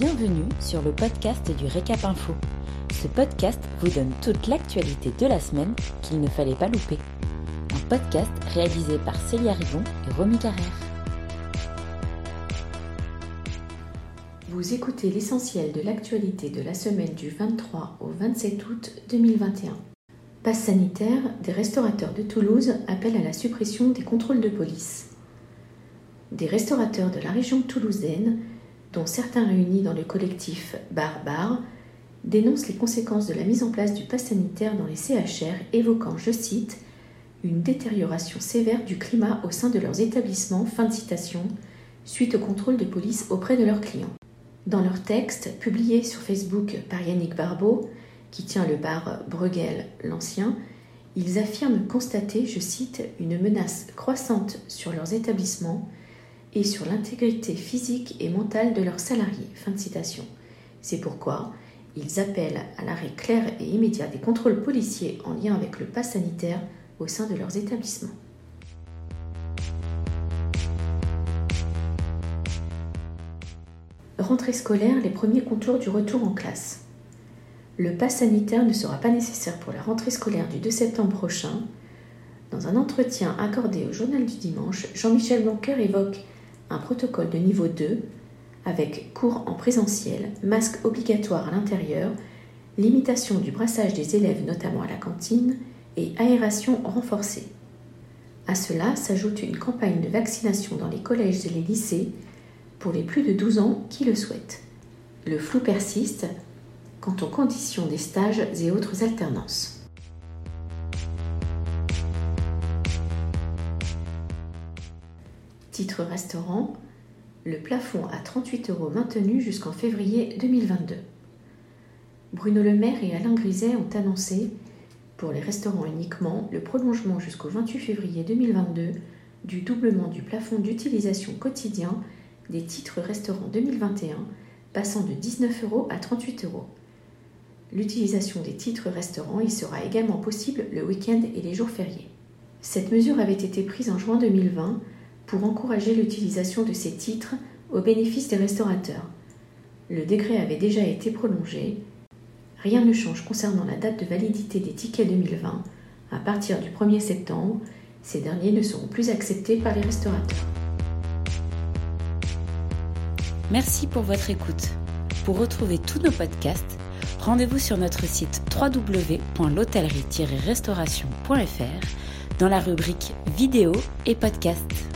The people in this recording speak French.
Bienvenue sur le podcast du Récap Info. Ce podcast vous donne toute l'actualité de la semaine qu'il ne fallait pas louper. Un podcast réalisé par Célia Rivon et Romy Carrère. Vous écoutez l'essentiel de l'actualité de la semaine du 23 au 27 août 2021. Passe sanitaire, des restaurateurs de Toulouse appellent à la suppression des contrôles de police. Des restaurateurs de la région toulousaine dont certains réunis dans le collectif Bar dénoncent les conséquences de la mise en place du pass sanitaire dans les CHR, évoquant, je cite, une détérioration sévère du climat au sein de leurs établissements, fin de citation, suite au contrôle de police auprès de leurs clients. Dans leur texte, publié sur Facebook par Yannick Barbeau, qui tient le bar Bruegel l'Ancien, ils affirment constater, je cite, une menace croissante sur leurs établissements et sur l'intégrité physique et mentale de leurs salariés. Fin de citation. C'est pourquoi ils appellent à l'arrêt clair et immédiat des contrôles policiers en lien avec le pass sanitaire au sein de leurs établissements. Rentrée scolaire, les premiers contours du retour en classe. Le pass sanitaire ne sera pas nécessaire pour la rentrée scolaire du 2 septembre prochain. Dans un entretien accordé au journal du dimanche, Jean-Michel Blanquer évoque un protocole de niveau 2 avec cours en présentiel, masque obligatoire à l'intérieur, limitation du brassage des élèves notamment à la cantine et aération renforcée. À cela s'ajoute une campagne de vaccination dans les collèges et les lycées pour les plus de 12 ans qui le souhaitent. Le flou persiste quant aux conditions des stages et autres alternances. Titre restaurant, le plafond à 38 euros maintenu jusqu'en février 2022. Bruno Le Maire et Alain Griset ont annoncé, pour les restaurants uniquement, le prolongement jusqu'au 28 février 2022 du doublement du plafond d'utilisation quotidien des titres restaurants 2021, passant de 19 euros à 38 euros. L'utilisation des titres restaurants y sera également possible le week-end et les jours fériés. Cette mesure avait été prise en juin 2020 pour encourager l'utilisation de ces titres au bénéfice des restaurateurs. Le décret avait déjà été prolongé. Rien ne change concernant la date de validité des tickets 2020. À partir du 1er septembre, ces derniers ne seront plus acceptés par les restaurateurs. Merci pour votre écoute. Pour retrouver tous nos podcasts, rendez-vous sur notre site www.l'hôtellerie-restauration.fr dans la rubrique vidéo et podcasts.